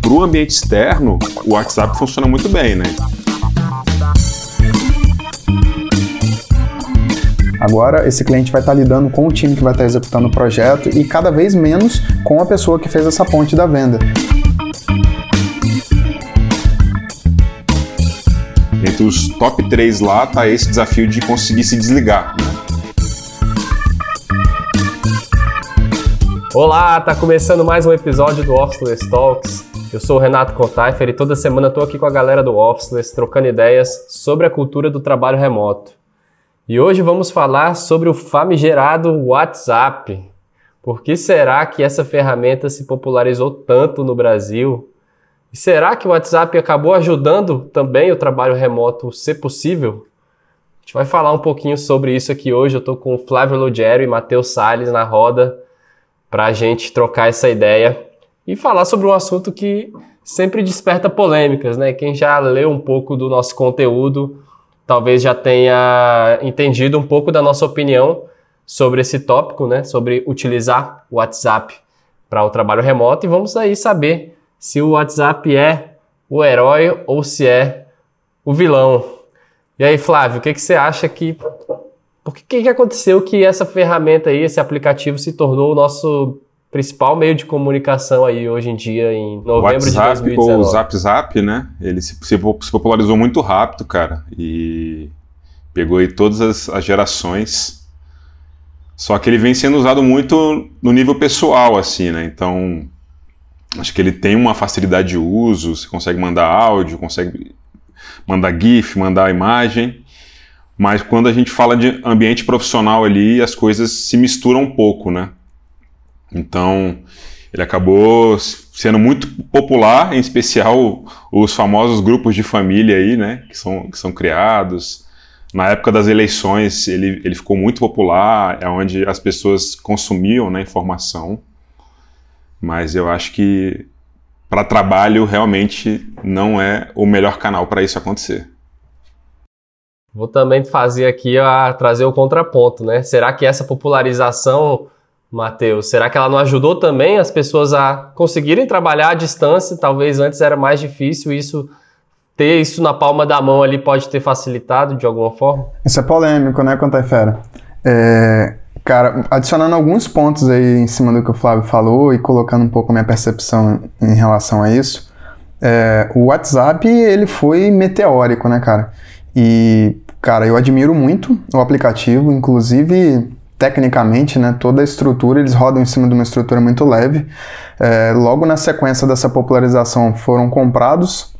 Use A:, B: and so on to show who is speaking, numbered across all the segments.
A: Para o ambiente externo, o WhatsApp funciona muito bem, né?
B: Agora, esse cliente vai estar lidando com o time que vai estar executando o projeto e cada vez menos com a pessoa que fez essa ponte da venda.
A: Entre os top 3 lá tá esse desafio de conseguir se desligar.
C: Olá, tá começando mais um episódio do Officeless Talks. Eu sou o Renato Contaifer e toda semana estou aqui com a galera do Officeless trocando ideias sobre a cultura do trabalho remoto. E hoje vamos falar sobre o famigerado WhatsApp. Por que será que essa ferramenta se popularizou tanto no Brasil? E será que o WhatsApp acabou ajudando também o trabalho remoto ser possível? A gente vai falar um pouquinho sobre isso aqui hoje. Eu estou com o Flávio Lugero e Matheus Salles na roda para a gente trocar essa ideia e falar sobre um assunto que sempre desperta polêmicas, né? Quem já leu um pouco do nosso conteúdo talvez já tenha entendido um pouco da nossa opinião sobre esse tópico, né? Sobre utilizar o WhatsApp para o trabalho remoto e vamos aí saber se o WhatsApp é o herói ou se é o vilão. E aí, Flávio, o que, que você acha que. Por que, que aconteceu que essa ferramenta aí, esse aplicativo, se tornou o nosso principal meio de comunicação aí hoje em dia, em novembro
A: WhatsApp,
C: de 2019.
A: O Zap Zap, né? Ele se, se, popularizou muito rápido, cara. E pegou aí todas as, as, gerações. Só que ele vem sendo usado muito no nível pessoal, assim, né? Então, acho que ele tem uma facilidade de uso, você consegue mandar áudio, consegue mandar GIF, mandar imagem. Mas quando a gente fala de ambiente profissional ali, as coisas se misturam um pouco, né? Então, ele acabou sendo muito popular, em especial os famosos grupos de família aí, né, que são, que são criados. Na época das eleições, ele, ele ficou muito popular, é onde as pessoas consumiam né, informação. Mas eu acho que para trabalho realmente não é o melhor canal para isso acontecer.
C: Vou também fazer aqui a trazer o contraponto, né? Será que essa popularização Matheus, será que ela não ajudou também as pessoas a conseguirem trabalhar à distância? Talvez antes era mais difícil isso ter isso na palma da mão ali pode ter facilitado de alguma forma?
B: Isso é polêmico, né, Contaifera? É, cara, adicionando alguns pontos aí em cima do que o Flávio falou e colocando um pouco a minha percepção em relação a isso, é, o WhatsApp ele foi meteórico, né, cara? E, cara, eu admiro muito o aplicativo, inclusive tecnicamente, né, toda a estrutura, eles rodam em cima de uma estrutura muito leve. É, logo na sequência dessa popularização foram comprados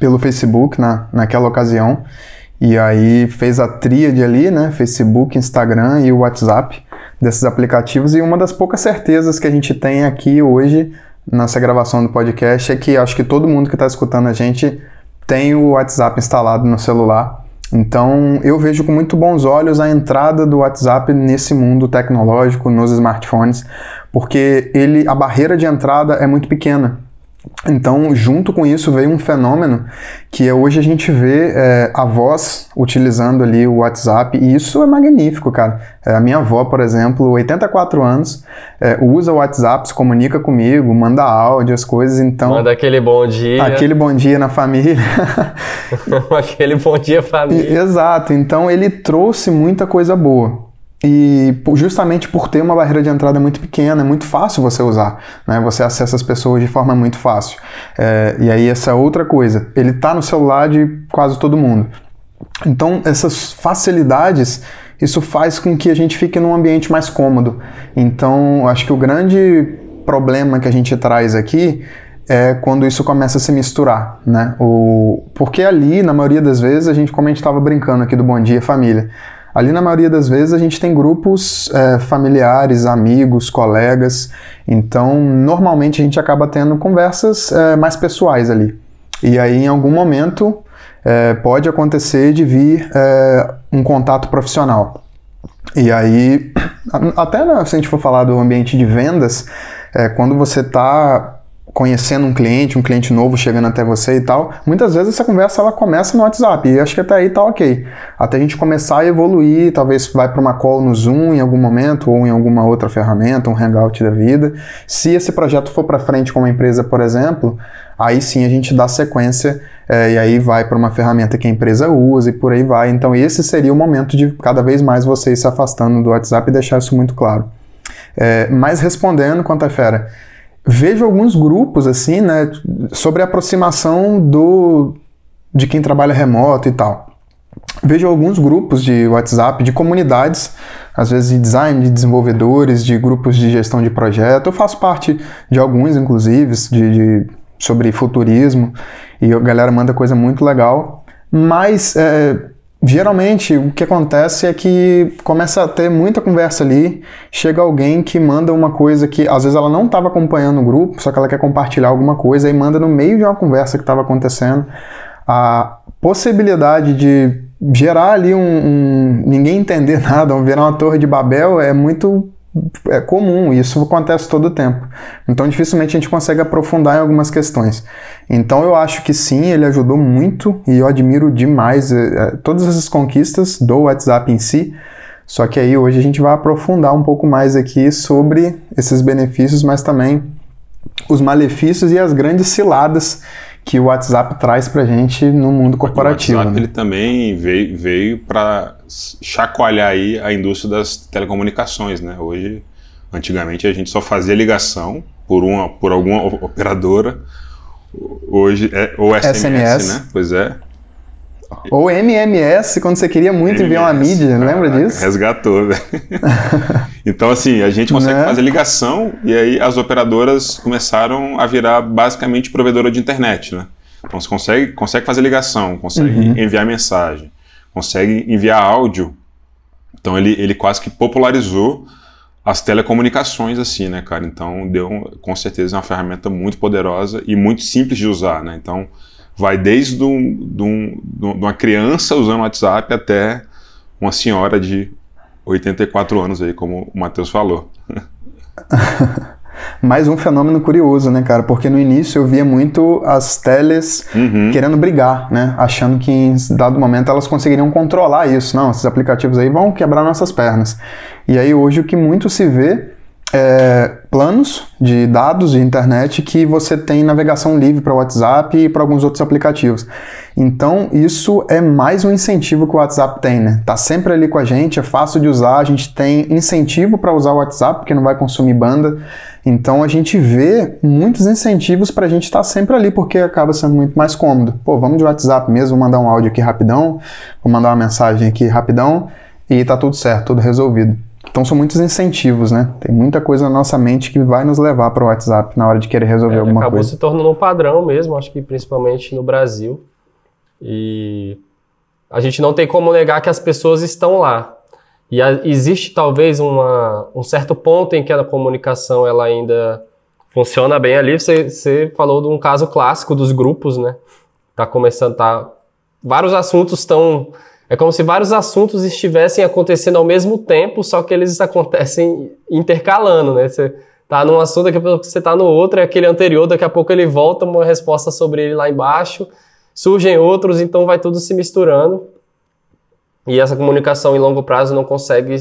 B: pelo Facebook na, naquela ocasião. E aí fez a tríade ali, né? Facebook, Instagram e o WhatsApp desses aplicativos. E uma das poucas certezas que a gente tem aqui hoje nessa gravação do podcast é que acho que todo mundo que está escutando a gente tem o WhatsApp instalado no celular. Então, eu vejo com muito bons olhos a entrada do WhatsApp nesse mundo tecnológico, nos smartphones, porque ele, a barreira de entrada é muito pequena. Então, junto com isso, veio um fenômeno que é hoje a gente vê é, avós utilizando ali o WhatsApp, e isso é magnífico, cara. É, a minha avó, por exemplo, 84 anos, é, usa o WhatsApp, se comunica comigo, manda áudio, as coisas, então...
C: Manda aquele bom dia.
B: Aquele bom dia na família.
C: aquele bom dia família.
B: Exato, então ele trouxe muita coisa boa. E justamente por ter uma barreira de entrada muito pequena, é muito fácil você usar, né? Você acessa as pessoas de forma muito fácil. É, e aí essa outra coisa, ele está no celular de quase todo mundo. Então essas facilidades, isso faz com que a gente fique num ambiente mais cômodo. Então acho que o grande problema que a gente traz aqui é quando isso começa a se misturar, né? O, porque ali, na maioria das vezes, a gente, como a gente estava brincando aqui do Bom Dia Família, Ali, na maioria das vezes, a gente tem grupos é, familiares, amigos, colegas. Então, normalmente, a gente acaba tendo conversas é, mais pessoais ali. E aí, em algum momento, é, pode acontecer de vir é, um contato profissional. E aí, até se a gente for falar do ambiente de vendas, é, quando você está conhecendo um cliente, um cliente novo chegando até você e tal, muitas vezes essa conversa ela começa no WhatsApp e acho que até aí tá ok. Até a gente começar a evoluir, talvez vai para uma call no Zoom em algum momento ou em alguma outra ferramenta, um Hangout da vida. Se esse projeto for para frente com uma empresa, por exemplo, aí sim a gente dá sequência é, e aí vai para uma ferramenta que a empresa usa e por aí vai. Então esse seria o momento de cada vez mais vocês se afastando do WhatsApp e deixar isso muito claro. É, mas respondendo quanto a fera, vejo alguns grupos assim, né, sobre a aproximação do de quem trabalha remoto e tal. Vejo alguns grupos de WhatsApp, de comunidades, às vezes de design, de desenvolvedores, de grupos de gestão de projeto. Eu faço parte de alguns, inclusive, de, de sobre futurismo, e a galera manda coisa muito legal. Mas é, Geralmente o que acontece é que começa a ter muita conversa ali, chega alguém que manda uma coisa que às vezes ela não estava acompanhando o grupo, só que ela quer compartilhar alguma coisa e manda no meio de uma conversa que estava acontecendo. A possibilidade de gerar ali um, um, ninguém entender nada, virar uma torre de Babel é muito é comum, isso acontece todo o tempo. Então dificilmente a gente consegue aprofundar em algumas questões. Então eu acho que sim, ele ajudou muito e eu admiro demais é, é, todas essas conquistas do WhatsApp em si. Só que aí hoje a gente vai aprofundar um pouco mais aqui sobre esses benefícios, mas também os malefícios e as grandes ciladas que o WhatsApp traz para gente no mundo corporativo.
A: O WhatsApp
B: né?
A: ele também veio, veio para chacoalhar aí a indústria das telecomunicações, né? Hoje, antigamente a gente só fazia ligação por uma, por alguma operadora. Hoje é ou SMS, SMS. né? Pois é.
B: Ou MMS, quando você queria muito MMS, enviar uma mídia, lembra disso?
A: Resgatou, velho. então, assim, a gente consegue né? fazer ligação e aí as operadoras começaram a virar basicamente provedora de internet, né? Então, você consegue, consegue fazer ligação, consegue uhum. enviar mensagem, consegue enviar áudio. Então, ele, ele quase que popularizou as telecomunicações, assim, né, cara? Então, deu, com certeza, uma ferramenta muito poderosa e muito simples de usar, né? Então, vai desde um, de, um, de uma criança usando o WhatsApp até uma senhora de 84 anos aí, como o Matheus falou.
B: Mais um fenômeno curioso, né, cara? Porque no início eu via muito as teles uhum. querendo brigar, né? Achando que em dado momento elas conseguiriam controlar isso. Não, esses aplicativos aí vão quebrar nossas pernas. E aí hoje o que muito se vê é, planos de dados de internet que você tem navegação livre para o WhatsApp e para alguns outros aplicativos. Então, isso é mais um incentivo que o WhatsApp tem, né? Tá sempre ali com a gente, é fácil de usar, a gente tem incentivo para usar o WhatsApp, porque não vai consumir banda. Então, a gente vê muitos incentivos para a gente estar tá sempre ali, porque acaba sendo muito mais cômodo. Pô, vamos de WhatsApp mesmo, vou mandar um áudio aqui rapidão, vou mandar uma mensagem aqui rapidão e tá tudo certo, tudo resolvido. Então são muitos incentivos, né? Tem muita coisa na nossa mente que vai nos levar para o WhatsApp na hora de querer resolver é, alguma
C: acabou
B: coisa.
C: Acabou se tornando um padrão mesmo, acho que principalmente no Brasil. E a gente não tem como negar que as pessoas estão lá. E a, existe talvez uma, um certo ponto em que a comunicação ela ainda funciona bem ali. Você, você falou de um caso clássico dos grupos, né? Tá começando, tá. Vários assuntos estão é como se vários assuntos estivessem acontecendo ao mesmo tempo, só que eles acontecem intercalando, né? Você tá num assunto, daqui a pouco você tá no outro, é aquele anterior, daqui a pouco ele volta, uma resposta sobre ele lá embaixo, surgem outros, então vai tudo se misturando. E essa comunicação em longo prazo não consegue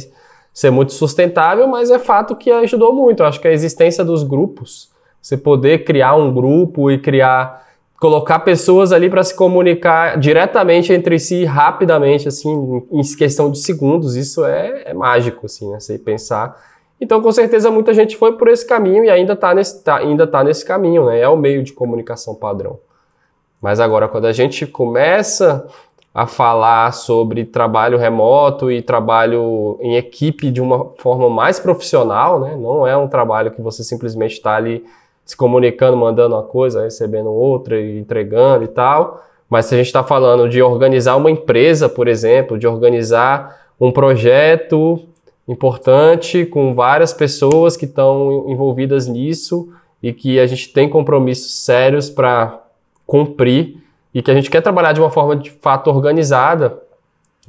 C: ser muito sustentável, mas é fato que ajudou muito. Eu acho que a existência dos grupos, você poder criar um grupo e criar colocar pessoas ali para se comunicar diretamente entre si rapidamente, assim, em questão de segundos, isso é, é mágico, assim, né? Você pensar. Então, com certeza, muita gente foi por esse caminho e ainda está nesse, tá, ainda tá nesse caminho, né? É o meio de comunicação padrão. Mas agora, quando a gente começa a falar sobre trabalho remoto e trabalho em equipe de uma forma mais profissional, né? Não é um trabalho que você simplesmente está ali se comunicando, mandando uma coisa, recebendo outra e entregando e tal. Mas se a gente está falando de organizar uma empresa, por exemplo, de organizar um projeto importante com várias pessoas que estão envolvidas nisso e que a gente tem compromissos sérios para cumprir e que a gente quer trabalhar de uma forma de fato organizada,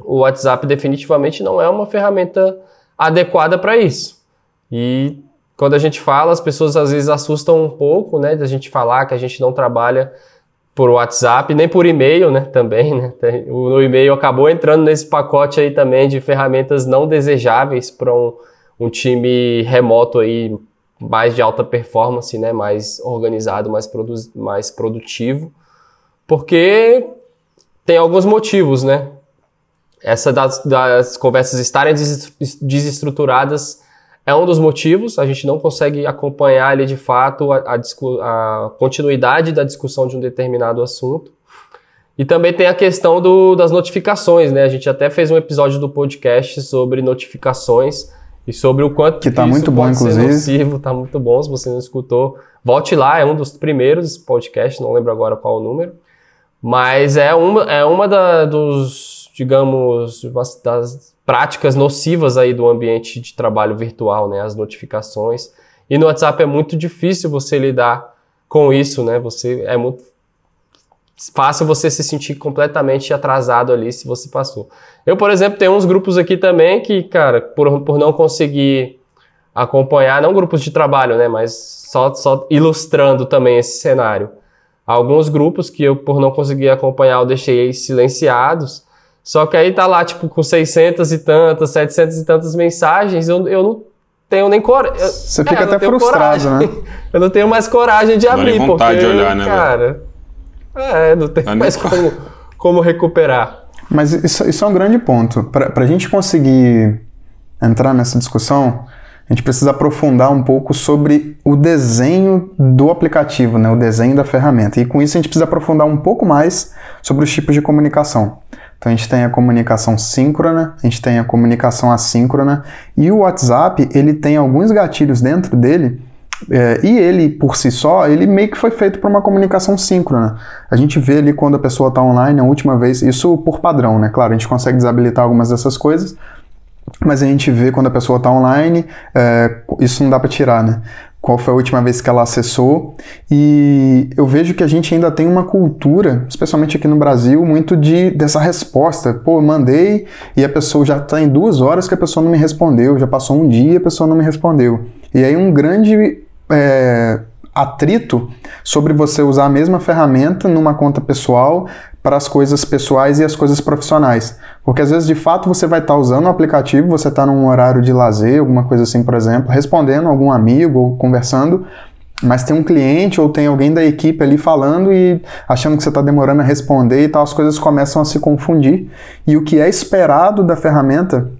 C: o WhatsApp definitivamente não é uma ferramenta adequada para isso. E quando a gente fala, as pessoas às vezes assustam um pouco, né, da gente falar que a gente não trabalha por WhatsApp, nem por e-mail, né, também, né, o, e-mail acabou entrando nesse pacote aí também de ferramentas não desejáveis para um, um time remoto aí mais de alta performance, né, mais organizado, mais, produ mais produtivo, porque tem alguns motivos, né, essa das, das conversas estarem desestruturadas é um dos motivos, a gente não consegue acompanhar ali de fato a, a, a continuidade da discussão de um determinado assunto. E também tem a questão do, das notificações, né? A gente até fez um episódio do podcast sobre notificações e sobre o quanto
B: que tá muito bom, inclusive.
C: nocivo, tá muito bom. Se você não escutou, volte lá, é um dos primeiros podcasts, não lembro agora qual o número. Mas é uma, é uma da, dos, digamos, das práticas nocivas aí do ambiente de trabalho virtual, né? As notificações. E no WhatsApp é muito difícil você lidar com isso, né? Você é muito fácil você se sentir completamente atrasado ali se você passou. Eu, por exemplo, tenho uns grupos aqui também que, cara, por, por não conseguir acompanhar, não grupos de trabalho, né? Mas só, só ilustrando também esse cenário. Alguns grupos que eu, por não conseguir acompanhar, eu deixei silenciados só que aí tá lá, tipo, com 600 e tantas, 700 e tantas mensagens, eu, eu não tenho nem coragem.
B: Você fica é, até frustrado, coragem. né?
C: eu não tenho mais coragem de abrir,
A: não
C: vontade
A: porque, de olhar, né,
C: cara... É, não tem mais como, como recuperar.
B: Mas isso, isso é um grande ponto. Para a gente conseguir entrar nessa discussão, a gente precisa aprofundar um pouco sobre o desenho do aplicativo, né? o desenho da ferramenta. E com isso a gente precisa aprofundar um pouco mais sobre os tipos de comunicação. Então a gente tem a comunicação síncrona, a gente tem a comunicação assíncrona e o WhatsApp ele tem alguns gatilhos dentro dele é, e ele por si só ele meio que foi feito para uma comunicação síncrona. A gente vê ali quando a pessoa está online a última vez, isso por padrão, né? Claro, a gente consegue desabilitar algumas dessas coisas, mas a gente vê quando a pessoa está online, é, isso não dá para tirar, né? Qual foi a última vez que ela acessou. E eu vejo que a gente ainda tem uma cultura, especialmente aqui no Brasil, muito de dessa resposta. Pô, mandei e a pessoa já está em duas horas que a pessoa não me respondeu, já passou um dia e a pessoa não me respondeu. E aí um grande é, atrito sobre você usar a mesma ferramenta numa conta pessoal para as coisas pessoais e as coisas profissionais. Porque às vezes, de fato, você vai estar usando o aplicativo, você está num horário de lazer, alguma coisa assim, por exemplo, respondendo algum amigo ou conversando, mas tem um cliente ou tem alguém da equipe ali falando e achando que você está demorando a responder e tal, as coisas começam a se confundir. E o que é esperado da ferramenta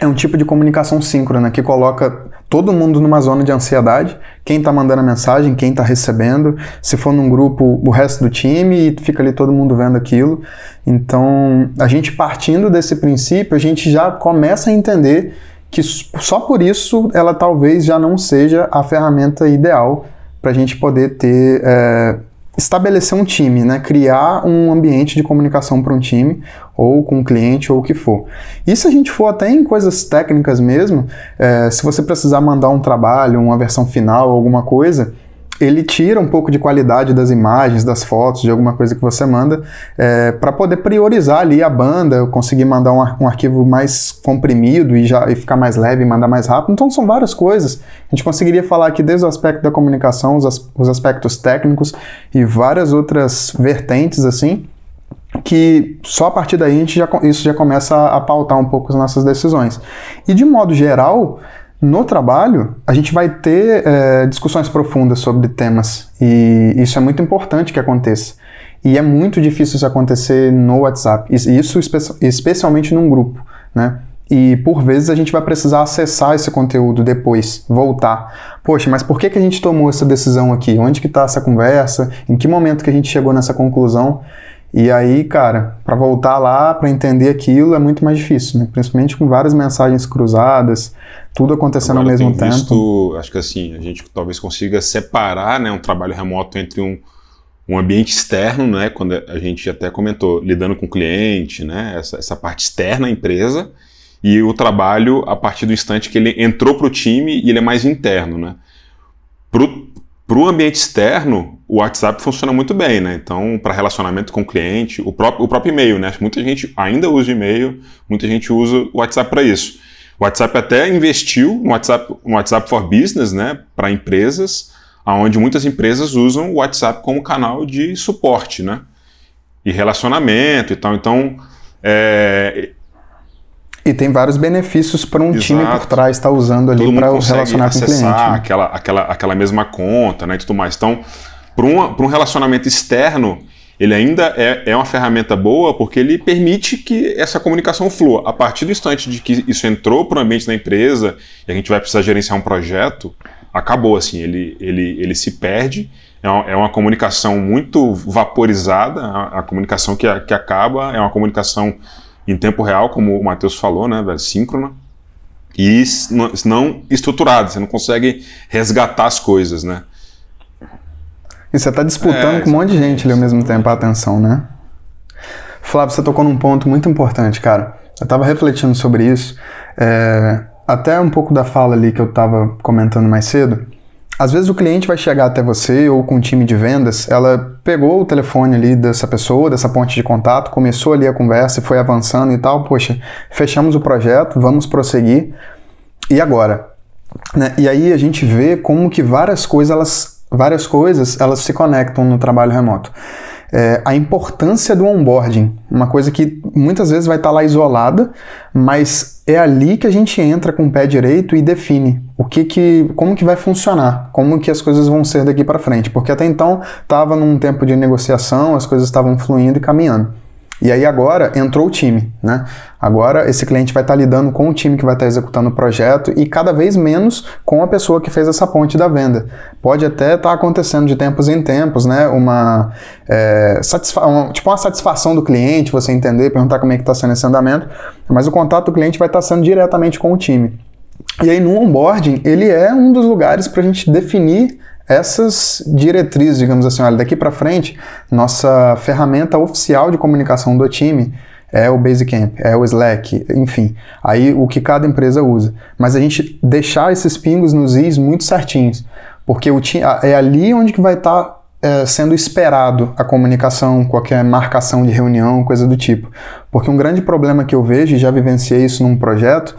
B: é um tipo de comunicação síncrona que coloca todo mundo numa zona de ansiedade, quem está mandando a mensagem, quem está recebendo, se for num grupo, o resto do time, e fica ali todo mundo vendo aquilo. Então, a gente partindo desse princípio, a gente já começa a entender que só por isso ela talvez já não seja a ferramenta ideal para a gente poder ter é, estabelecer um time, né? criar um ambiente de comunicação para um time, ou com um cliente, ou o que for. E se a gente for até em coisas técnicas mesmo, é, se você precisar mandar um trabalho, uma versão final, alguma coisa, ele tira um pouco de qualidade das imagens, das fotos, de alguma coisa que você manda, é, para poder priorizar ali a banda, conseguir mandar um, ar um, arquivo mais comprimido e, já, e ficar mais leve e mandar mais rápido. Então são várias coisas. A gente conseguiria falar aqui desde o aspecto da comunicação, os, as, os aspectos técnicos e várias outras vertentes assim que só a partir daí a gente já, isso já começa a, pautar um pouco as nossas decisões. E de modo geral, no trabalho, a gente vai ter é, discussões profundas sobre temas e isso é muito importante que aconteça. E é muito difícil isso acontecer no WhatsApp, isso espe especialmente num grupo, né? E por vezes a gente vai precisar acessar esse conteúdo depois, voltar. Poxa, mas por que, que a gente tomou essa decisão aqui? Onde que está essa conversa? Em que momento que a gente chegou nessa conclusão? E aí, cara, para voltar lá, para entender aquilo é muito mais difícil, né? Principalmente com várias mensagens cruzadas, tudo acontecendo Agora, ao mesmo tempo. Visto,
A: acho que assim, a gente talvez consiga separar, né, um trabalho remoto entre um, um ambiente externo, né, quando a gente até comentou, lidando com o cliente, né, essa, essa parte externa à empresa, e o trabalho a partir do instante que ele entrou para o time e ele é mais interno, né. Para o ambiente externo, o WhatsApp funciona muito bem, né? Então, para relacionamento com o cliente, o próprio, o próprio e-mail, né? Muita gente ainda usa e-mail, muita gente usa o WhatsApp para isso. O WhatsApp até investiu no WhatsApp, no WhatsApp for Business, né, para empresas, onde muitas empresas usam o WhatsApp como canal de suporte, né, e relacionamento e tal. Então, é,
B: e tem vários benefícios para um Exato. time por trás estar tá usando ali para relacionar com o cliente. Né?
A: Aquela, aquela, aquela mesma conta né, e tudo mais. Então, para um, um relacionamento externo, ele ainda é, é uma ferramenta boa porque ele permite que essa comunicação flua. A partir do instante de que isso entrou para o ambiente da empresa e a gente vai precisar gerenciar um projeto, acabou assim, ele, ele, ele se perde. É uma, é uma comunicação muito vaporizada, a, a comunicação que, que acaba é uma comunicação em tempo real, como o Matheus falou, né, velho, síncrona, e não estruturada, você não consegue resgatar as coisas, né?
B: E você está disputando é, com um monte de gente ali ao mesmo tempo a atenção, né? Flávio, você tocou num ponto muito importante, cara. Eu estava refletindo sobre isso, é, até um pouco da fala ali que eu estava comentando mais cedo. Às vezes o cliente vai chegar até você ou com um time de vendas, ela pegou o telefone ali dessa pessoa, dessa ponte de contato, começou ali a conversa e foi avançando e tal. Poxa, fechamos o projeto, vamos prosseguir. E agora? Né? E aí a gente vê como que várias coisas, elas, várias coisas elas se conectam no trabalho remoto é, a importância do onboarding, uma coisa que muitas vezes vai estar lá isolada, mas é ali que a gente entra com o pé direito e define o que que, como que vai funcionar, como que as coisas vão ser daqui para frente, porque até então estava num tempo de negociação, as coisas estavam fluindo e caminhando. E aí agora entrou o time, né? Agora esse cliente vai estar lidando com o time que vai estar executando o projeto e cada vez menos com a pessoa que fez essa ponte da venda. Pode até estar acontecendo de tempos em tempos, né? Uma, é, uma, tipo uma satisfação do cliente, você entender, perguntar como é que está sendo esse andamento, mas o contato do cliente vai estar sendo diretamente com o time. E aí no onboarding ele é um dos lugares para a gente definir essas diretrizes, digamos assim, olha, daqui para frente, nossa ferramenta oficial de comunicação do time é o Basecamp, é o Slack, enfim, aí o que cada empresa usa. Mas a gente deixar esses pingos nos is muito certinhos, porque o é ali onde que vai estar tá, é, sendo esperado a comunicação, qualquer marcação de reunião, coisa do tipo. Porque um grande problema que eu vejo, e já vivenciei isso num projeto,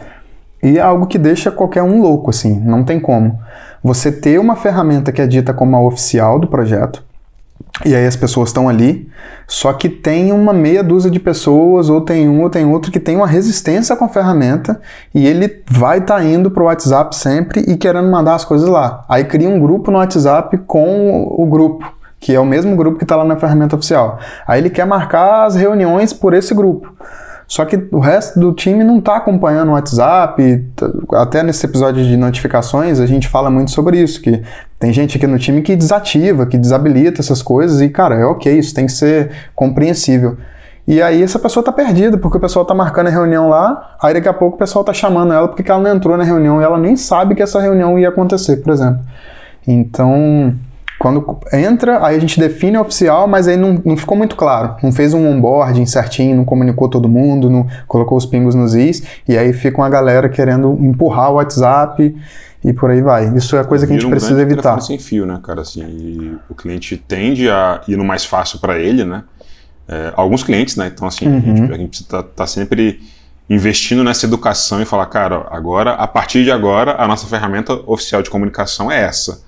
B: e é algo que deixa qualquer um louco, assim, não tem como você ter uma ferramenta que é dita como a oficial do projeto, e aí as pessoas estão ali, só que tem uma meia dúzia de pessoas, ou tem um ou tem outro que tem uma resistência com a ferramenta, e ele vai estar tá indo para o WhatsApp sempre e querendo mandar as coisas lá. Aí cria um grupo no WhatsApp com o grupo, que é o mesmo grupo que está lá na ferramenta oficial. Aí ele quer marcar as reuniões por esse grupo. Só que o resto do time não está acompanhando o WhatsApp. Até nesse episódio de notificações a gente fala muito sobre isso, que tem gente aqui no time que desativa, que desabilita essas coisas e, cara, é ok, isso tem que ser compreensível. E aí essa pessoa está perdida, porque o pessoal está marcando a reunião lá, aí daqui a pouco o pessoal está chamando ela porque ela não entrou na reunião e ela nem sabe que essa reunião ia acontecer, por exemplo. Então, quando entra, aí a gente define oficial, mas aí não, não ficou muito claro. Não fez um onboarding certinho, não comunicou todo mundo, não colocou os pingos nos is, e aí fica uma galera querendo empurrar o WhatsApp e por aí vai. Isso é coisa que a gente precisa um evitar.
A: sem fio, né, cara? Assim, o cliente tende a ir no mais fácil para ele, né? É, alguns clientes, né? Então, assim, uhum. a gente está tá sempre investindo nessa educação e falar, cara, agora, a partir de agora, a nossa ferramenta oficial de comunicação é essa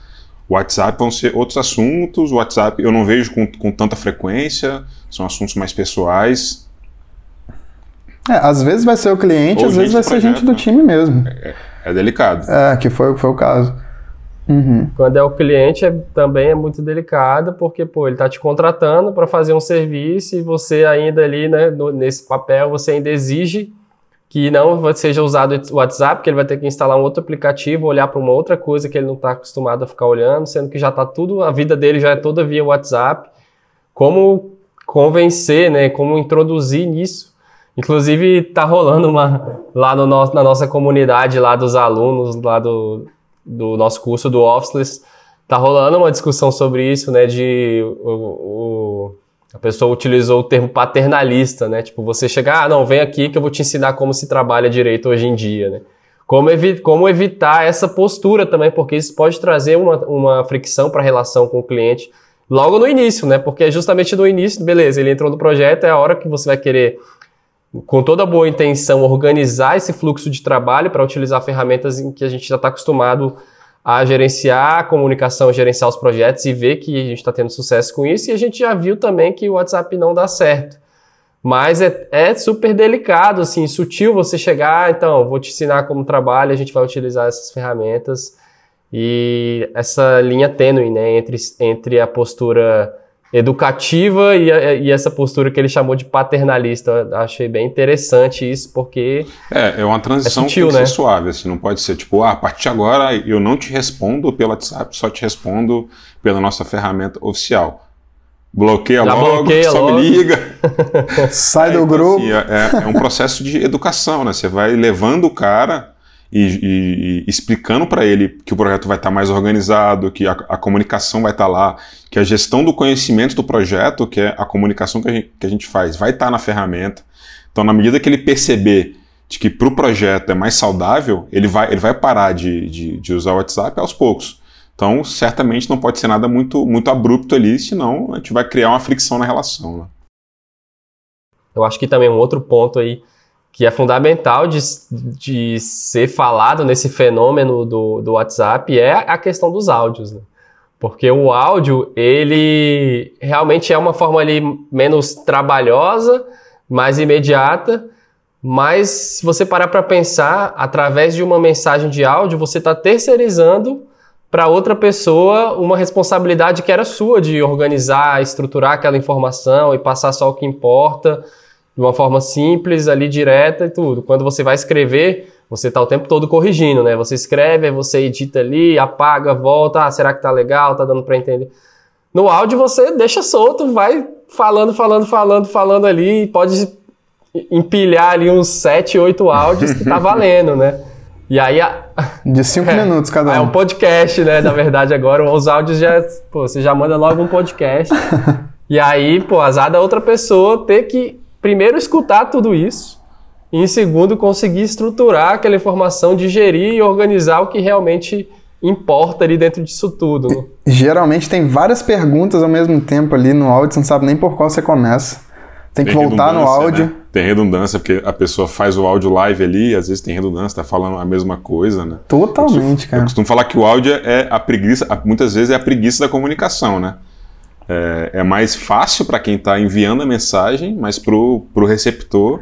A: WhatsApp vão ser outros assuntos, o WhatsApp eu não vejo com, com tanta frequência, são assuntos mais pessoais.
B: É, às vezes vai ser o cliente, Ou às vezes vai ser gente do né? time mesmo.
A: É, é, delicado.
B: É, que foi, foi o caso.
C: Uhum. Quando é o cliente, é, também é muito delicado, porque pô, ele está te contratando para fazer um serviço e você ainda ali, né, no, nesse papel, você ainda exige que não seja usado o WhatsApp, que ele vai ter que instalar um outro aplicativo, olhar para uma outra coisa que ele não está acostumado a ficar olhando, sendo que já está tudo, a vida dele já é toda via WhatsApp. Como convencer, né? Como introduzir nisso. Inclusive, tá rolando uma lá no nosso, na nossa comunidade lá dos alunos lá do, do nosso curso do Officeless, tá rolando uma discussão sobre isso, né? De o, o a pessoa utilizou o termo paternalista, né? Tipo, você chegar, ah, não, vem aqui que eu vou te ensinar como se trabalha direito hoje em dia, né? Como, evi como evitar essa postura também, porque isso pode trazer uma, uma fricção para a relação com o cliente logo no início, né? Porque justamente no início, beleza, ele entrou no projeto, é a hora que você vai querer com toda boa intenção, organizar esse fluxo de trabalho para utilizar ferramentas em que a gente já está acostumado a gerenciar a comunicação, gerenciar os projetos e ver que a gente está tendo sucesso com isso. E a gente já viu também que o WhatsApp não dá certo. Mas é, é super delicado, assim, sutil você chegar, então, vou te ensinar como trabalha, a gente vai utilizar essas ferramentas. E essa linha tênue, né, entre, entre a postura educativa e, e, essa postura que ele chamou de paternalista. Eu achei bem interessante isso, porque.
A: É, é uma transição é sutil, né? suave, assim, não pode ser tipo, ah, a partir de agora eu não te respondo pelo WhatsApp, só te respondo pela nossa ferramenta oficial. Bloqueia Já logo, bloqueia só logo. me liga.
B: Sai do então, grupo. Assim,
A: é, é um processo de educação, né? Você vai levando o cara e, e, e explicando para ele que o projeto vai estar tá mais organizado, que a, a comunicação vai estar tá lá, que a gestão do conhecimento do projeto, que é a comunicação que a gente, que a gente faz, vai estar tá na ferramenta. Então, na medida que ele perceber de que para o projeto é mais saudável, ele vai, ele vai parar de, de, de usar o WhatsApp aos poucos. Então, certamente não pode ser nada muito, muito abrupto ali, senão a gente vai criar uma fricção na relação. Né?
C: Eu acho que também um outro ponto aí que é fundamental de, de ser falado nesse fenômeno do, do WhatsApp é a questão dos áudios. Né? Porque o áudio, ele realmente é uma forma ali menos trabalhosa, mais imediata, mas se você parar para pensar, através de uma mensagem de áudio, você está terceirizando para outra pessoa uma responsabilidade que era sua de organizar, estruturar aquela informação e passar só o que importa de uma forma simples, ali direta e tudo. Quando você vai escrever, você está o tempo todo corrigindo, né? Você escreve, você edita ali, apaga, volta, ah, será que tá legal, tá dando para entender? No áudio você deixa solto, vai falando, falando, falando, falando ali, pode empilhar ali uns 7, 8 áudios que tá valendo, né? E aí a...
B: De 5 é, minutos cada um.
C: É um podcast, né? Na verdade, agora os áudios já. Pô, você já manda logo um podcast. e aí, pô, azar da outra pessoa ter que primeiro, escutar tudo isso, e em segundo, conseguir estruturar aquela informação, digerir e organizar o que realmente importa ali dentro disso tudo. Né?
B: Geralmente tem várias perguntas ao mesmo tempo ali no áudio, você não sabe nem por qual você começa. Tem que tem voltar no áudio. Né?
A: Tem redundância, porque a pessoa faz o áudio live ali, às vezes tem redundância, tá falando a mesma coisa, né?
B: Totalmente,
A: eu
B: cara.
A: Eu costumo falar que o áudio é a preguiça, muitas vezes é a preguiça da comunicação, né? É, é mais fácil para quem está enviando a mensagem, mas para o receptor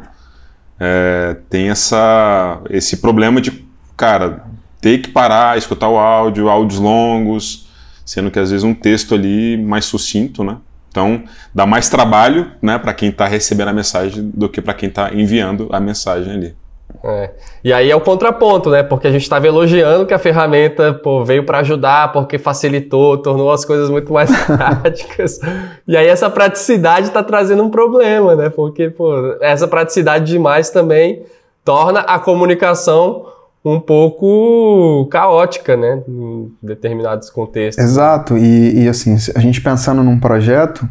A: é, tem essa, esse problema de, cara, ter que parar, escutar o áudio, áudios longos, sendo que às vezes um texto ali mais sucinto, né? Então, dá mais trabalho né, para quem está recebendo a mensagem do que para quem está enviando a mensagem ali.
C: É. E aí é o contraponto, né? Porque a gente estava elogiando que a ferramenta pô, veio para ajudar, porque facilitou, tornou as coisas muito mais práticas. e aí essa praticidade está trazendo um problema, né? Porque pô, essa praticidade demais também torna a comunicação um pouco caótica, né? Em determinados contextos.
B: Exato. E, e assim, a gente pensando num projeto,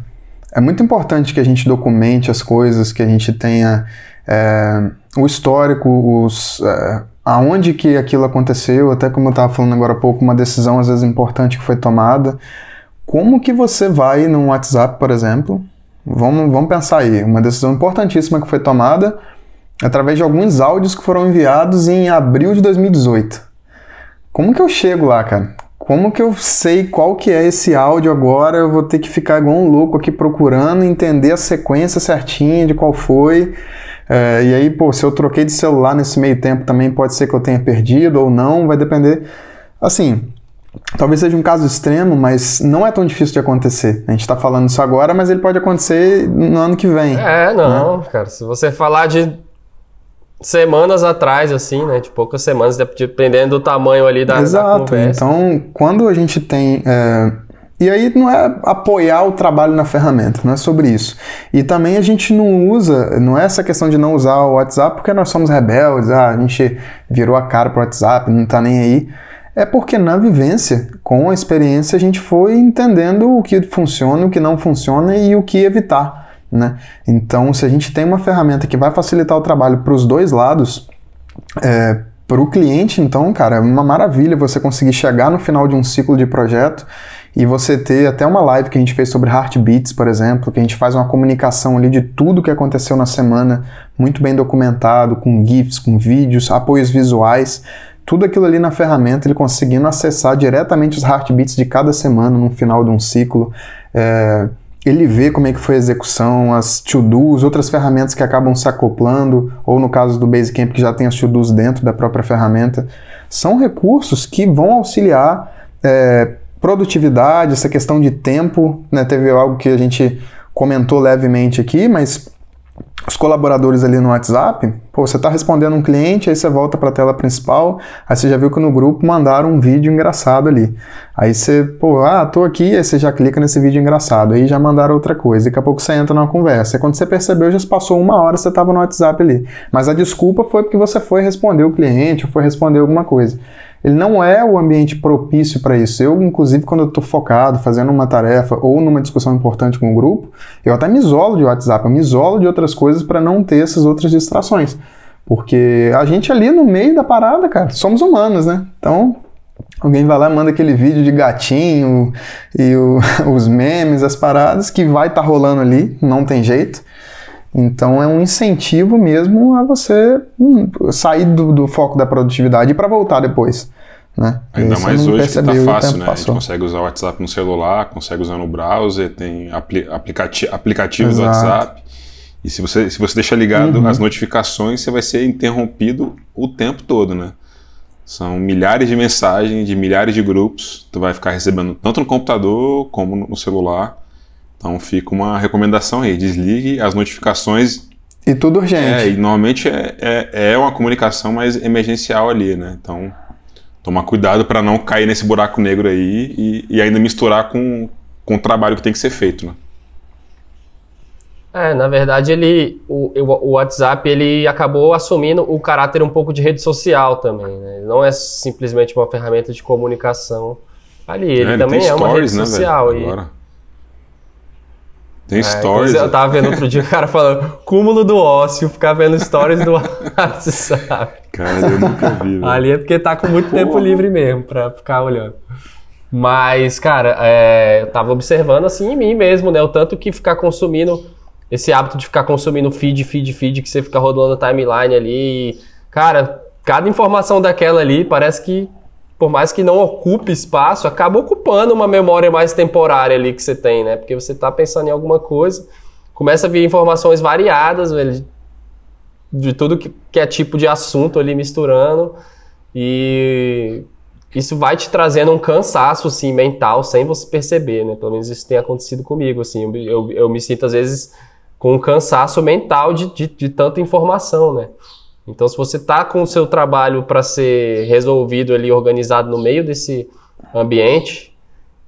B: é muito importante que a gente documente as coisas, que a gente tenha. É, o histórico, os, é, aonde que aquilo aconteceu, até como eu estava falando agora há pouco, uma decisão às vezes importante que foi tomada. Como que você vai no WhatsApp, por exemplo, vamos, vamos pensar aí, uma decisão importantíssima que foi tomada através de alguns áudios que foram enviados em abril de 2018. Como que eu chego lá, cara? Como que eu sei qual que é esse áudio agora? Eu vou ter que ficar igual um louco aqui procurando, entender a sequência certinha de qual foi. É, e aí, pô, se eu troquei de celular nesse meio tempo também pode ser que eu tenha perdido ou não, vai depender. Assim, talvez seja um caso extremo, mas não é tão difícil de acontecer. A gente está falando isso agora, mas ele pode acontecer no ano que vem.
C: É, não, né? cara. Se você falar de semanas atrás, assim, né? De poucas semanas, dependendo do tamanho ali da,
B: Exato.
C: da conversa.
B: Então, quando a gente tem é, e aí não é apoiar o trabalho na ferramenta, não é sobre isso. E também a gente não usa, não é essa questão de não usar o WhatsApp porque nós somos rebeldes, ah, a gente virou a cara pro WhatsApp, não tá nem aí. É porque na vivência, com a experiência, a gente foi entendendo o que funciona, o que não funciona e o que evitar. Né? Então, se a gente tem uma ferramenta que vai facilitar o trabalho para os dois lados, é, para o cliente, então, cara, é uma maravilha você conseguir chegar no final de um ciclo de projeto e você ter até uma live que a gente fez sobre heartbeats, por exemplo, que a gente faz uma comunicação ali de tudo que aconteceu na semana muito bem documentado, com GIFs, com vídeos, apoios visuais, tudo aquilo ali na ferramenta, ele conseguindo acessar diretamente os heartbeats de cada semana no final de um ciclo. É, ele vê como é que foi a execução, as to-dos, outras ferramentas que acabam se acoplando, ou no caso do Basecamp que já tem as to-dos dentro da própria ferramenta. São recursos que vão auxiliar é, produtividade, essa questão de tempo, né? Teve algo que a gente comentou levemente aqui, mas os colaboradores ali no WhatsApp, pô, você está respondendo um cliente, aí você volta para a tela principal, aí você já viu que no grupo mandaram um vídeo engraçado ali. Aí você, pô, ah, tô aqui, aí você já clica nesse vídeo engraçado, aí já mandaram outra coisa, daqui a pouco você entra numa conversa. E quando você percebeu, já passou uma hora, você estava no WhatsApp ali. Mas a desculpa foi porque você foi responder o cliente ou foi responder alguma coisa ele não é o ambiente propício para isso. Eu, inclusive, quando eu estou focado, fazendo uma tarefa ou numa discussão importante com o grupo, eu até me isolo de WhatsApp, eu me isolo de outras coisas para não ter essas outras distrações. Porque a gente ali no meio da parada, cara, somos humanos, né? Então, alguém vai lá manda aquele vídeo de gatinho e o, os memes, as paradas que vai estar tá rolando ali, não tem jeito. Então é um incentivo mesmo a você hum, sair do, do foco da produtividade para voltar depois. Né?
A: Ainda mais hoje que está fácil, né? A gente consegue usar o WhatsApp no celular, consegue usar no browser, tem apli aplicati aplicativos do WhatsApp. E se você, se você deixar ligado uhum. as notificações, você vai ser interrompido o tempo todo, né? São milhares de mensagens de milhares de grupos, tu vai ficar recebendo tanto no computador como no celular. Então fica uma recomendação aí, desligue as notificações.
B: E tudo urgente.
A: É, e normalmente é, é, é uma comunicação mais emergencial ali, né? Então tomar cuidado para não cair nesse buraco negro aí e, e, ainda misturar com, com o trabalho que tem que ser feito, né?
C: É, na verdade ele, o, o WhatsApp ele acabou assumindo o caráter um pouco de rede social também, né? Não é simplesmente uma ferramenta de comunicação ali, ele, é, ele também é uma rede né, social. Né, e,
A: tem é, stories.
C: Eu tava vendo outro dia o cara falando cúmulo do ócio, ficar vendo stories do WhatsApp.
A: Cara, eu nunca vi.
C: Ali é porque tá com muito Porra. tempo livre mesmo pra ficar olhando. Mas, cara, é, eu tava observando assim em mim mesmo, né? O tanto que ficar consumindo, esse hábito de ficar consumindo feed, feed, feed, que você fica rodando a timeline ali. Cara, cada informação daquela ali parece que por mais que não ocupe espaço, acaba ocupando uma memória mais temporária ali que você tem, né? Porque você está pensando em alguma coisa, começa a vir informações variadas, velho, de tudo que, que é tipo de assunto ali misturando, e isso vai te trazendo um cansaço, assim, mental, sem você perceber, né? Pelo menos isso tem acontecido comigo, assim, eu, eu, me sinto às vezes com um cansaço mental de, de, de tanta informação, né? Então, se você está com o seu trabalho para ser resolvido ali, organizado no meio desse ambiente,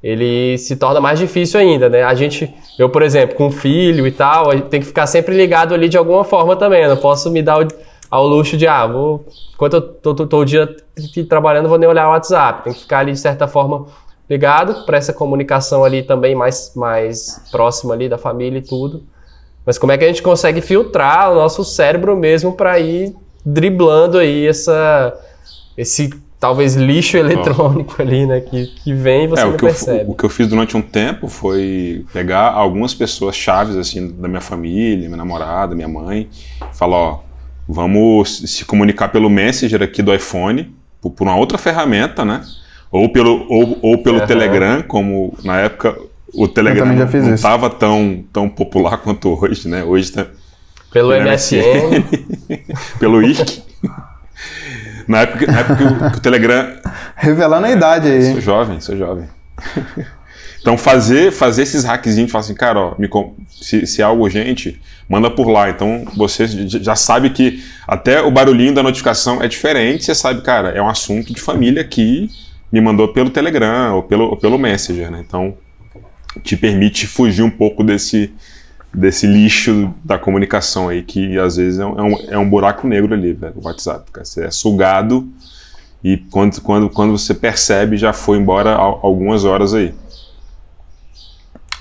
C: ele se torna mais difícil ainda, né? A gente, eu, por exemplo, com filho e tal, tem que ficar sempre ligado ali de alguma forma também. Eu não posso me dar ao luxo de, ah, vou, enquanto eu tô, tô, tô o dia trabalhando, vou nem olhar o WhatsApp. Tem que ficar ali, de certa forma, ligado para essa comunicação ali também mais, mais próxima ali da família e tudo. Mas como é que a gente consegue filtrar o nosso cérebro mesmo para ir driblando aí essa, esse talvez lixo eletrônico oh. ali, né? Que, que vem e você é, não percebe.
A: Eu, o que eu fiz durante um tempo foi pegar algumas pessoas chaves, assim, da minha família, minha namorada, minha mãe, falar, ó, vamos se comunicar pelo Messenger aqui do iPhone, por, por uma outra ferramenta, né? Ou pelo, ou, ou pelo uhum. Telegram, como na época o Telegram não estava tão, tão popular quanto hoje, né? Hoje tá,
C: pelo MSN.
A: pelo IRC. Na época, na época que, o, que o Telegram.
B: Revelando a idade aí.
A: Sou jovem, sou jovem. Então fazer, fazer esses hackzinhos, falar assim, cara, ó, me, se, se é algo urgente, manda por lá. Então você já sabe que até o barulhinho da notificação é diferente, você sabe, cara, é um assunto de família que me mandou pelo Telegram ou pelo, ou pelo Messenger, né? Então te permite fugir um pouco desse, desse lixo da comunicação aí, que às vezes é um, é um buraco negro ali, velho, o WhatsApp. Cara. Você é sugado e quando, quando, quando você percebe, já foi embora algumas horas aí.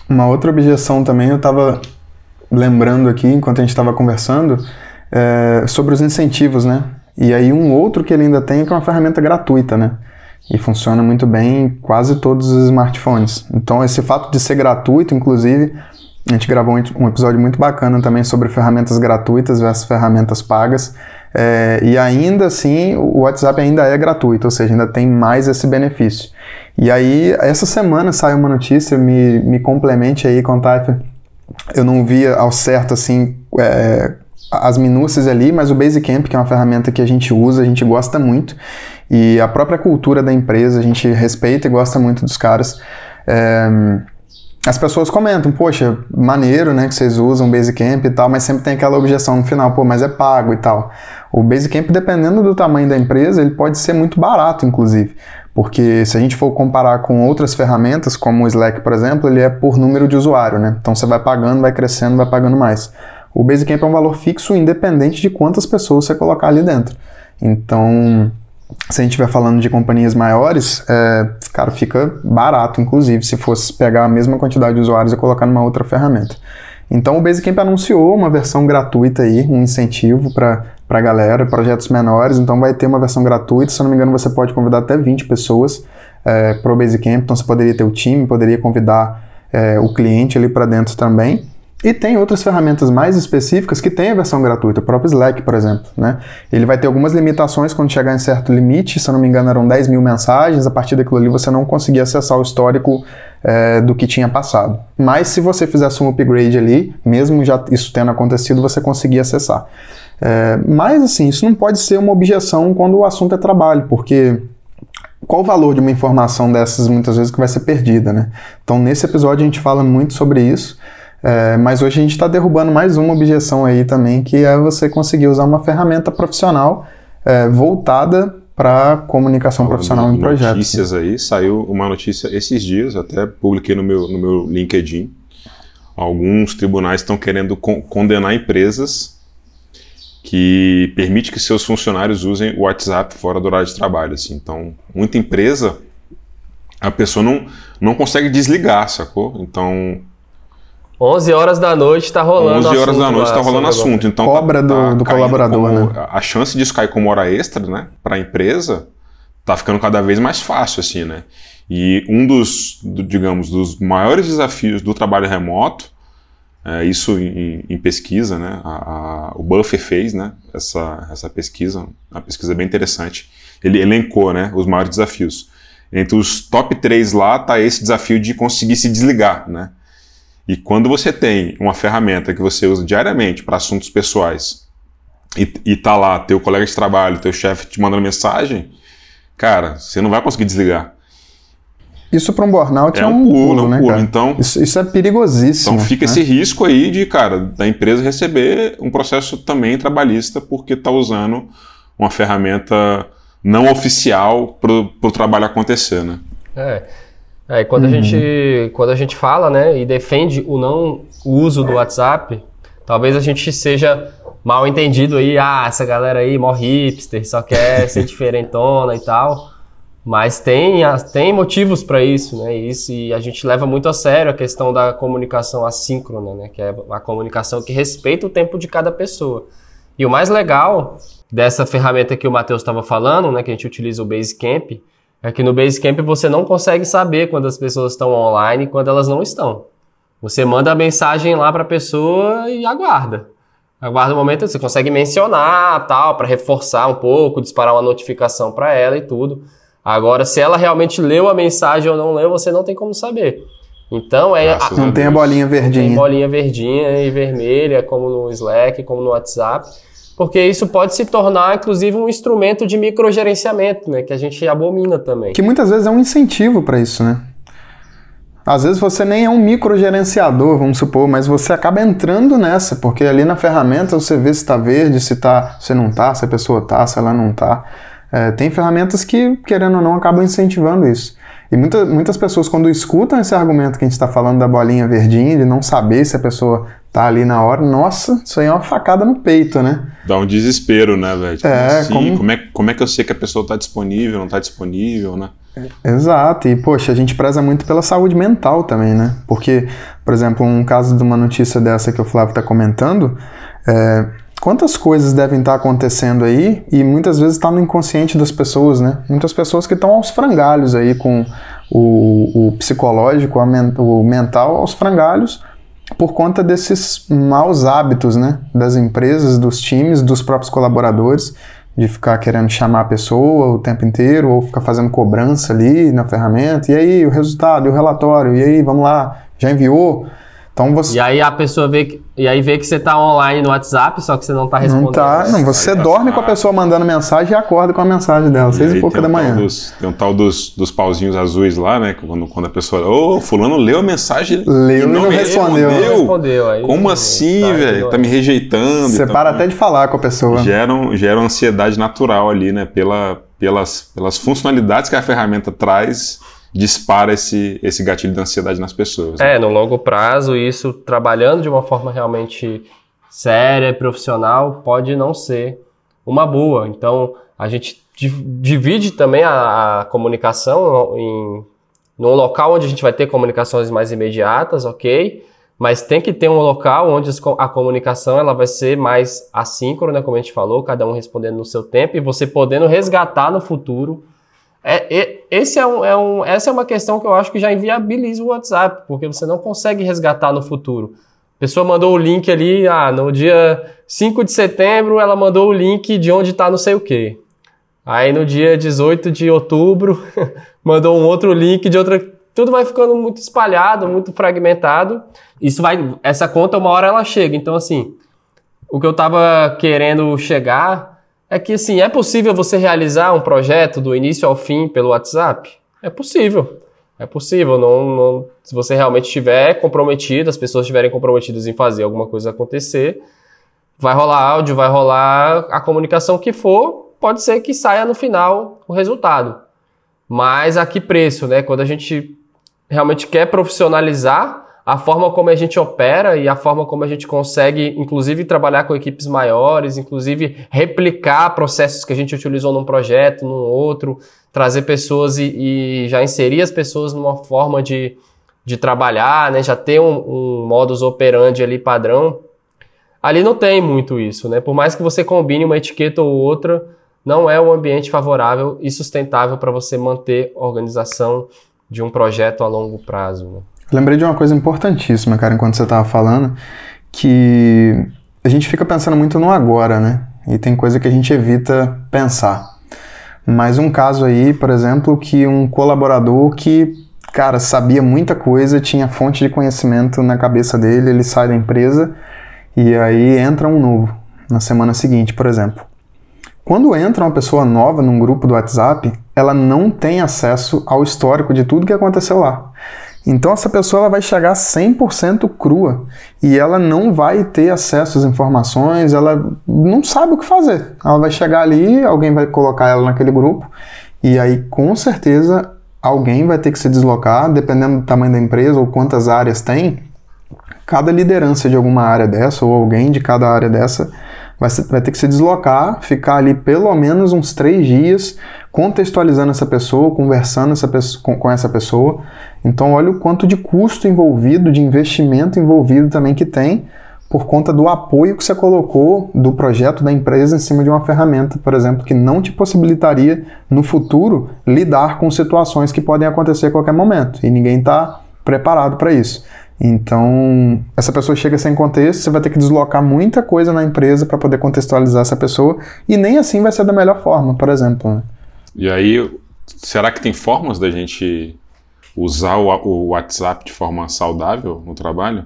B: Uma outra objeção também, eu estava lembrando aqui, enquanto a gente estava conversando, é, sobre os incentivos, né? E aí um outro que ele ainda tem que é uma ferramenta gratuita, né? E funciona muito bem em quase todos os smartphones. Então esse fato de ser gratuito, inclusive, A gente gravou um episódio muito bacana também sobre ferramentas gratuitas versus ferramentas pagas. É, e ainda assim, o WhatsApp ainda é gratuito, ou seja, ainda tem mais esse benefício. E aí, essa semana saiu uma notícia, me, me complemente aí com Eu não via ao certo, assim, é, as minúcias ali, mas o Basecamp, que é uma ferramenta que a gente usa, a gente gosta muito. E a própria cultura da empresa, a gente respeita e gosta muito dos caras. É, as pessoas comentam, poxa, maneiro, né, que vocês usam Basecamp e tal, mas sempre tem aquela objeção no final, pô, mas é pago e tal. O Basecamp, dependendo do tamanho da empresa, ele pode ser muito barato, inclusive. Porque se a gente for comparar com outras ferramentas, como o Slack, por exemplo, ele é por número de usuário, né? Então você vai pagando, vai crescendo, vai pagando mais. O Basecamp é um valor fixo, independente de quantas pessoas você colocar ali dentro. Então, se a gente estiver falando de companhias maiores, é, cara, fica barato, inclusive, se fosse pegar a mesma quantidade de usuários e colocar numa outra ferramenta. Então o Basecamp anunciou uma versão gratuita aí, um incentivo para a galera, projetos menores, então vai ter uma versão gratuita, se eu não me engano você pode convidar até 20 pessoas é, para o Basecamp, então você poderia ter o time, poderia convidar é, o cliente ali para dentro também. E tem outras ferramentas mais específicas que têm a versão gratuita, o próprio Slack, por exemplo. Né? Ele vai ter algumas limitações quando chegar em certo limite, se eu não me engano eram 10 mil mensagens, a partir daquilo ali você não conseguia acessar o histórico é, do que tinha passado. Mas se você fizesse um upgrade ali, mesmo já isso tendo acontecido, você conseguia acessar. É, mas assim, isso não pode ser uma objeção quando o assunto é trabalho, porque qual o valor de uma informação dessas muitas vezes que vai ser perdida, né? Então nesse episódio a gente fala muito sobre isso. É, mas hoje a gente está derrubando mais uma objeção aí também, que é você conseguir usar uma ferramenta profissional é, voltada para comunicação Falando profissional em projetos.
A: Notícias aí, saiu uma notícia esses dias, até publiquei no meu, no meu LinkedIn. Alguns tribunais estão querendo con condenar empresas que permite que seus funcionários usem o WhatsApp fora do horário de trabalho. Assim. Então, muita empresa, a pessoa não, não consegue desligar, sacou? Então,
C: 11 horas da noite está rolando
A: 11 horas da noite está rolando assunto. Então,
B: Cobra
A: tá,
B: do, do colaborador,
A: como,
B: né?
A: A chance disso cair como hora extra, né, para a empresa, tá ficando cada vez mais fácil, assim, né? E um dos, do, digamos, dos maiores desafios do trabalho remoto, é, isso em, em, pesquisa, né? A, a, o Buffer fez, né? Essa, essa pesquisa, uma pesquisa bem interessante. Ele elencou, né? Os maiores desafios. Entre os top 3 lá tá esse desafio de conseguir se desligar, né? E quando você tem uma ferramenta que você usa diariamente para assuntos pessoais e, e tá lá teu colega de trabalho, teu chefe te mandando mensagem, cara, você não vai conseguir desligar.
B: Isso para um burnout é, é um, pulo, pulo, é um né, pulo.
A: Então,
B: isso, isso, é perigosíssimo.
A: Então fica né? esse risco aí de, cara, da empresa receber um processo também trabalhista porque está usando uma ferramenta não oficial para o trabalho acontecer, né?
C: É. É, quando, uhum. a gente, quando a gente fala né, e defende o não uso do WhatsApp, talvez a gente seja mal entendido aí, ah, essa galera aí mó hipster, só quer ser diferentona e tal. Mas tem, tem motivos para isso, né? Isso, e a gente leva muito a sério a questão da comunicação assíncrona, né? Que é a comunicação que respeita o tempo de cada pessoa. E o mais legal dessa ferramenta que o Matheus estava falando, né? Que a gente utiliza o Basecamp, é que no Basecamp você não consegue saber quando as pessoas estão online e quando elas não estão. Você manda a mensagem lá para a pessoa e aguarda. Aguarda o um momento, você consegue mencionar, tal, para reforçar um pouco, disparar uma notificação para ela e tudo. Agora, se ela realmente leu a mensagem ou não leu, você não tem como saber. Então é.
B: A, não tem a bolinha verdinha. Tem
C: bolinha verdinha e vermelha, como no Slack, como no WhatsApp porque isso pode se tornar, inclusive, um instrumento de microgerenciamento, né, que a gente abomina também.
B: Que muitas vezes é um incentivo para isso, né? Às vezes você nem é um microgerenciador, vamos supor, mas você acaba entrando nessa, porque ali na ferramenta você vê se está verde, se tá, se não está, se a pessoa está, se ela não está. É, tem ferramentas que, querendo ou não, acabam incentivando isso. E muita, muitas pessoas, quando escutam esse argumento que a gente está falando da bolinha verdinha, de não saber se a pessoa tá ali na hora, nossa, isso aí é uma facada no peito, né?
A: Dá um desespero, né, velho? Tipo é, assim, como... Como, é, como é que eu sei que a pessoa tá disponível, não tá disponível, né?
B: Exato, e poxa, a gente preza muito pela saúde mental também, né? Porque, por exemplo, um caso de uma notícia dessa que o Flávio está comentando, é, quantas coisas devem estar tá acontecendo aí e muitas vezes está no inconsciente das pessoas, né? Muitas pessoas que estão aos frangalhos aí com o, o psicológico, men o mental aos frangalhos, por conta desses maus hábitos, né, das empresas, dos times, dos próprios colaboradores, de ficar querendo chamar a pessoa o tempo inteiro ou ficar fazendo cobrança ali na ferramenta. E aí, o resultado, e o relatório, e aí, vamos lá, já enviou?
C: Então você... E aí a pessoa vê que, e aí vê que você está online no WhatsApp, só que você não está respondendo.
B: Não tá, não, você tá dorme com a pessoa mandando mensagem e acorda com a mensagem dela, e seis e pouca da manhã.
A: Dos, tem um tal dos, dos pauzinhos azuis lá, né? Quando, quando a pessoa, ô, oh, fulano leu a mensagem
B: leu e não, não respondeu.
A: Não respondeu. Aí, Como assim, tá, velho? Tá me rejeitando.
B: Você
A: então,
B: para até de falar com a pessoa.
A: Geram, geram ansiedade natural ali, né? Pela, pelas, pelas funcionalidades que a ferramenta traz dispara esse, esse gatilho de ansiedade nas pessoas.
C: Né? É, no longo prazo, isso trabalhando de uma forma realmente séria e profissional pode não ser uma boa. Então, a gente divide também a, a comunicação em num local onde a gente vai ter comunicações mais imediatas, ok? Mas tem que ter um local onde a comunicação ela vai ser mais assíncrona, como a gente falou, cada um respondendo no seu tempo e você podendo resgatar no futuro é, é, esse é um, é um, essa é uma questão que eu acho que já inviabiliza o WhatsApp, porque você não consegue resgatar no futuro. A pessoa mandou o link ali, ah, no dia 5 de setembro ela mandou o link de onde está não sei o que. Aí no dia 18 de outubro mandou um outro link de outra. Tudo vai ficando muito espalhado, muito fragmentado. Isso vai. Essa conta, uma hora ela chega. Então, assim, o que eu estava querendo chegar é que assim, é possível você realizar um projeto do início ao fim pelo WhatsApp? É possível. É possível. Não, não, se você realmente estiver comprometido, as pessoas estiverem comprometidas em fazer alguma coisa acontecer, vai rolar áudio, vai rolar a comunicação que for, pode ser que saia no final o resultado. Mas a que preço, né? Quando a gente realmente quer profissionalizar a forma como a gente opera e a forma como a gente consegue, inclusive, trabalhar com equipes maiores, inclusive replicar processos que a gente utilizou num projeto, num outro, trazer pessoas e, e já inserir as pessoas numa forma de, de trabalhar, né? já ter um, um modus operandi ali padrão. Ali não tem muito isso, né? Por mais que você combine uma etiqueta ou outra, não é um ambiente favorável e sustentável para você manter a organização de um projeto a longo prazo. Né?
B: Lembrei de uma coisa importantíssima, cara, enquanto você estava falando, que a gente fica pensando muito no agora, né? E tem coisa que a gente evita pensar. Mas um caso aí, por exemplo, que um colaborador que, cara, sabia muita coisa, tinha fonte de conhecimento na cabeça dele, ele sai da empresa e aí entra um novo na semana seguinte, por exemplo. Quando entra uma pessoa nova num grupo do WhatsApp, ela não tem acesso ao histórico de tudo que aconteceu lá. Então essa pessoa ela vai chegar 100% crua e ela não vai ter acesso às informações, ela não sabe o que fazer. Ela vai chegar ali, alguém vai colocar ela naquele grupo e aí com certeza alguém vai ter que se deslocar, dependendo do tamanho da empresa ou quantas áreas tem. Cada liderança de alguma área dessa ou alguém de cada área dessa vai, vai ter que se deslocar, ficar ali pelo menos uns três dias contextualizando essa pessoa, conversando essa pessoa, com, com essa pessoa. Então, olha o quanto de custo envolvido, de investimento envolvido também que tem por conta do apoio que você colocou do projeto da empresa em cima de uma ferramenta, por exemplo, que não te possibilitaria no futuro lidar com situações que podem acontecer a qualquer momento e ninguém está preparado para isso. Então, essa pessoa chega sem contexto, você vai ter que deslocar muita coisa na empresa para poder contextualizar essa pessoa e nem assim vai ser da melhor forma, por exemplo. Né?
A: E aí, será que tem formas da gente usar o, WhatsApp de forma saudável no trabalho?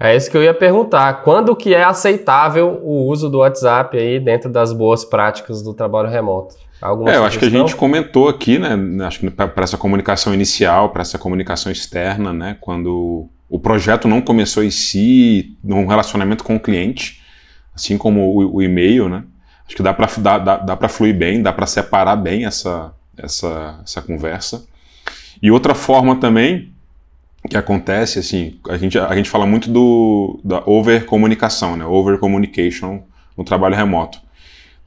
C: É isso que eu ia perguntar. Quando que é aceitável o uso do WhatsApp aí dentro das boas práticas do trabalho remoto?
A: Alguma é, eu acho que a gente comentou aqui, né? Acho que para essa comunicação inicial, para essa comunicação externa, né? Quando o projeto não começou em si, num relacionamento com o cliente, assim como o, o e-mail, né? Acho que dá para dá, dá, dá fluir bem, dá para separar bem essa, essa, essa conversa. E outra forma também que acontece, assim, a gente, a gente fala muito do, da over-comunicação, né? Over-communication no trabalho remoto.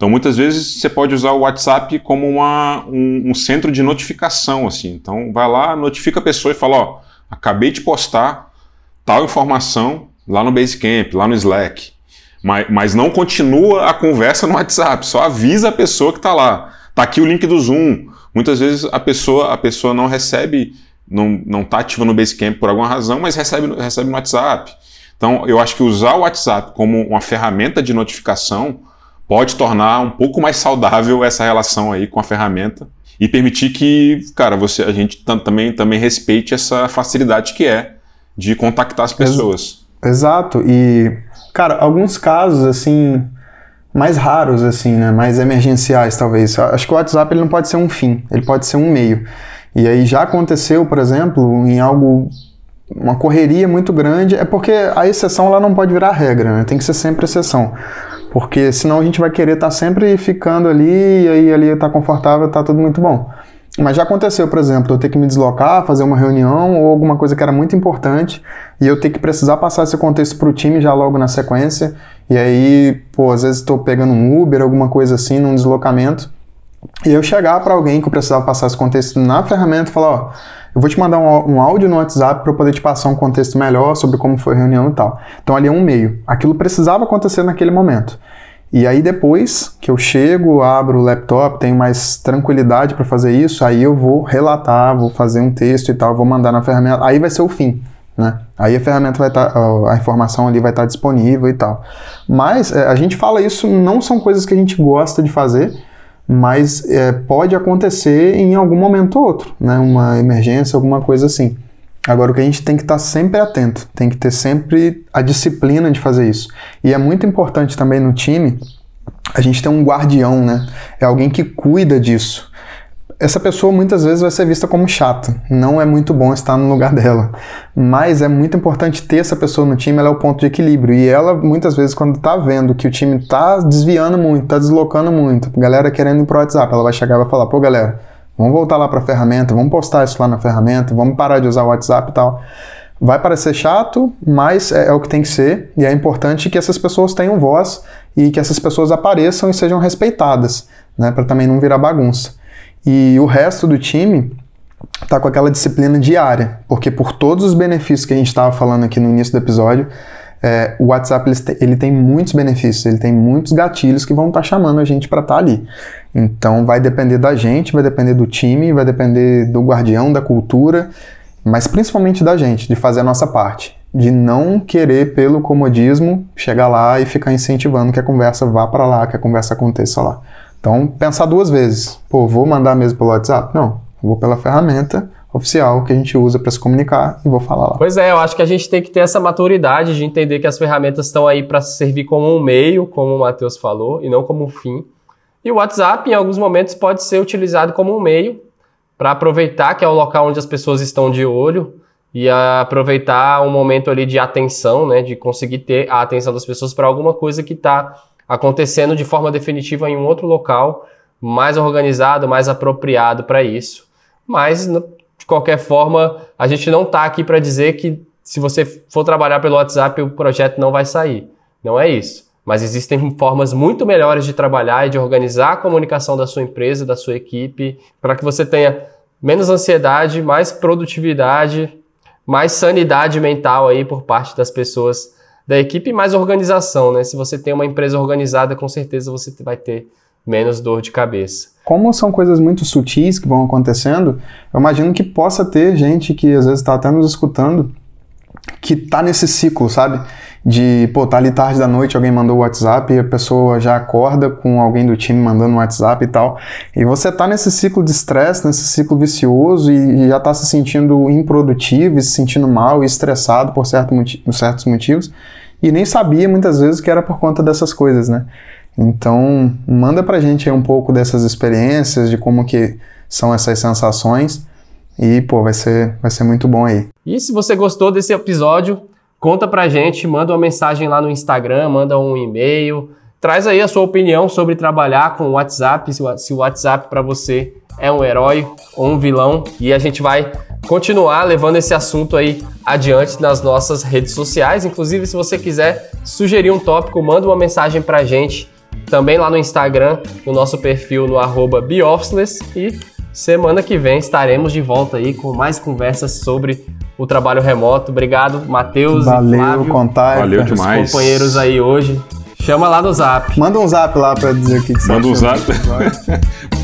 A: Então, muitas vezes você pode usar o WhatsApp como uma, um, um, centro de notificação, assim. Então, vai lá, notifica a pessoa e fala, ó, acabei de postar tal informação lá no Basecamp, lá no Slack. Mas, mas não continua a conversa no WhatsApp, só avisa a pessoa que está lá. Tá aqui o link do Zoom. Muitas vezes a pessoa, a pessoa não recebe não, não tá ativando o Basecamp por alguma razão, mas recebe, recebe no WhatsApp. Então, eu acho que usar o WhatsApp como uma ferramenta de notificação pode tornar um pouco mais saudável essa relação aí com a ferramenta e permitir que, cara, você, a gente também, também respeite essa facilidade que é de contactar as pessoas.
B: Exato. E, cara, alguns casos, assim, mais raros, assim, né? Mais emergenciais, talvez. Acho que o WhatsApp ele não pode ser um fim, ele pode ser um meio. E aí já aconteceu, por exemplo, em algo uma correria muito grande, é porque a exceção ela não pode virar regra, né? Tem que ser sempre exceção. Porque senão a gente vai querer estar tá sempre ficando ali e aí ali tá confortável, tá tudo muito bom. Mas já aconteceu, por exemplo, eu ter que me deslocar, fazer uma reunião ou alguma coisa que era muito importante e eu ter que precisar passar esse contexto para o time já logo na sequência. E aí, pô, às vezes estou pegando um Uber, alguma coisa assim, num deslocamento. E eu chegar para alguém que eu precisava passar esse contexto na ferramenta e falar: ó, eu vou te mandar um, um áudio no WhatsApp para eu poder te passar um contexto melhor sobre como foi a reunião e tal. Então ali é um meio. Aquilo precisava acontecer naquele momento. E aí depois que eu chego, abro o laptop, tenho mais tranquilidade para fazer isso, aí eu vou relatar, vou fazer um texto e tal, vou mandar na ferramenta, aí vai ser o fim, né? Aí a ferramenta vai estar, tá, a informação ali vai estar tá disponível e tal. Mas é, a gente fala isso, não são coisas que a gente gosta de fazer, mas é, pode acontecer em algum momento ou outro, né? Uma emergência, alguma coisa assim. Agora, o que a gente tem que estar sempre atento, tem que ter sempre a disciplina de fazer isso. E é muito importante também no time a gente ter um guardião, né? É alguém que cuida disso. Essa pessoa muitas vezes vai ser vista como chata, não é muito bom estar no lugar dela. Mas é muito importante ter essa pessoa no time, ela é o ponto de equilíbrio. E ela, muitas vezes, quando tá vendo que o time tá desviando muito, tá deslocando muito, galera querendo ir pro WhatsApp, ela vai chegar e vai falar: pô, galera, Vamos voltar lá para a ferramenta, vamos postar isso lá na ferramenta, vamos parar de usar o WhatsApp e tal. Vai parecer chato, mas é, é, o que tem que ser, e é importante que essas pessoas tenham voz e que essas pessoas apareçam e sejam respeitadas, né, para também não virar bagunça. E o resto do time tá com aquela disciplina diária, porque por todos os benefícios que a gente estava falando aqui no início do episódio, é, o WhatsApp ele, tem muitos benefícios, ele tem muitos gatilhos que vão estar tá chamando a gente para estar tá ali. Então vai depender da gente, vai depender do time, vai depender do guardião, da cultura, mas principalmente da gente, de fazer a nossa parte. De não querer, pelo comodismo, chegar lá e ficar incentivando que a conversa vá para lá, que a conversa aconteça lá. Então, pensar duas vezes. Pô, vou mandar mesmo pelo WhatsApp? Não. Vou pela ferramenta, oficial que a gente usa para se comunicar e vou falar lá.
C: Pois é, eu acho que a gente tem que ter essa maturidade de entender que as ferramentas estão aí para servir como um meio, como o Matheus falou, e não como um fim. E o WhatsApp, em alguns momentos, pode ser utilizado como um meio para aproveitar que é o local onde as pessoas estão de olho e aproveitar um momento ali de atenção, né, de conseguir ter a atenção das pessoas para alguma coisa que está acontecendo de forma definitiva em um outro local mais organizado, mais apropriado para isso. Mas de qualquer forma, a gente não está aqui para dizer que se você for trabalhar pelo WhatsApp, o projeto não vai sair. Não é isso. Mas existem formas muito melhores de trabalhar e de organizar a comunicação da sua empresa, da sua equipe, para que você tenha menos ansiedade, mais produtividade, mais sanidade mental aí por parte das pessoas da equipe mais organização, né? Se você tem uma empresa organizada, com certeza você vai ter menos dor de cabeça.
B: Como são coisas muito sutis que vão acontecendo, eu imagino que possa ter gente que às vezes está até nos escutando que tá nesse ciclo, sabe? De, pô, tá ali tarde da noite, alguém mandou o WhatsApp e a pessoa já acorda com alguém do time mandando um WhatsApp e tal. E você tá nesse ciclo de estresse, nesse ciclo vicioso e, já tá se sentindo improdutivo e se sentindo mal e estressado por, certo por certos motivos e nem sabia muitas vezes que era por conta dessas coisas, né? Então, manda pra gente aí um pouco dessas experiências, de como que são essas sensações. E, pô, vai ser, vai ser muito bom aí.
C: E se você gostou desse episódio, conta pra gente, manda uma mensagem lá no Instagram, manda um e-mail, traz aí a sua opinião sobre trabalhar com o WhatsApp, se o WhatsApp para você é um herói ou um vilão, e a gente vai continuar levando esse assunto aí adiante nas nossas redes sociais. Inclusive, se você quiser sugerir um tópico, manda uma mensagem pra gente também lá no Instagram, no nosso perfil no arroba e semana que vem estaremos de volta aí com mais conversas sobre o trabalho remoto. Obrigado, Matheus
B: Valeu, Flávio. Contar,
A: Valeu demais.
C: companheiros aí hoje. Chama lá no zap.
B: Manda um zap lá para dizer o que, que
A: Manda um zap.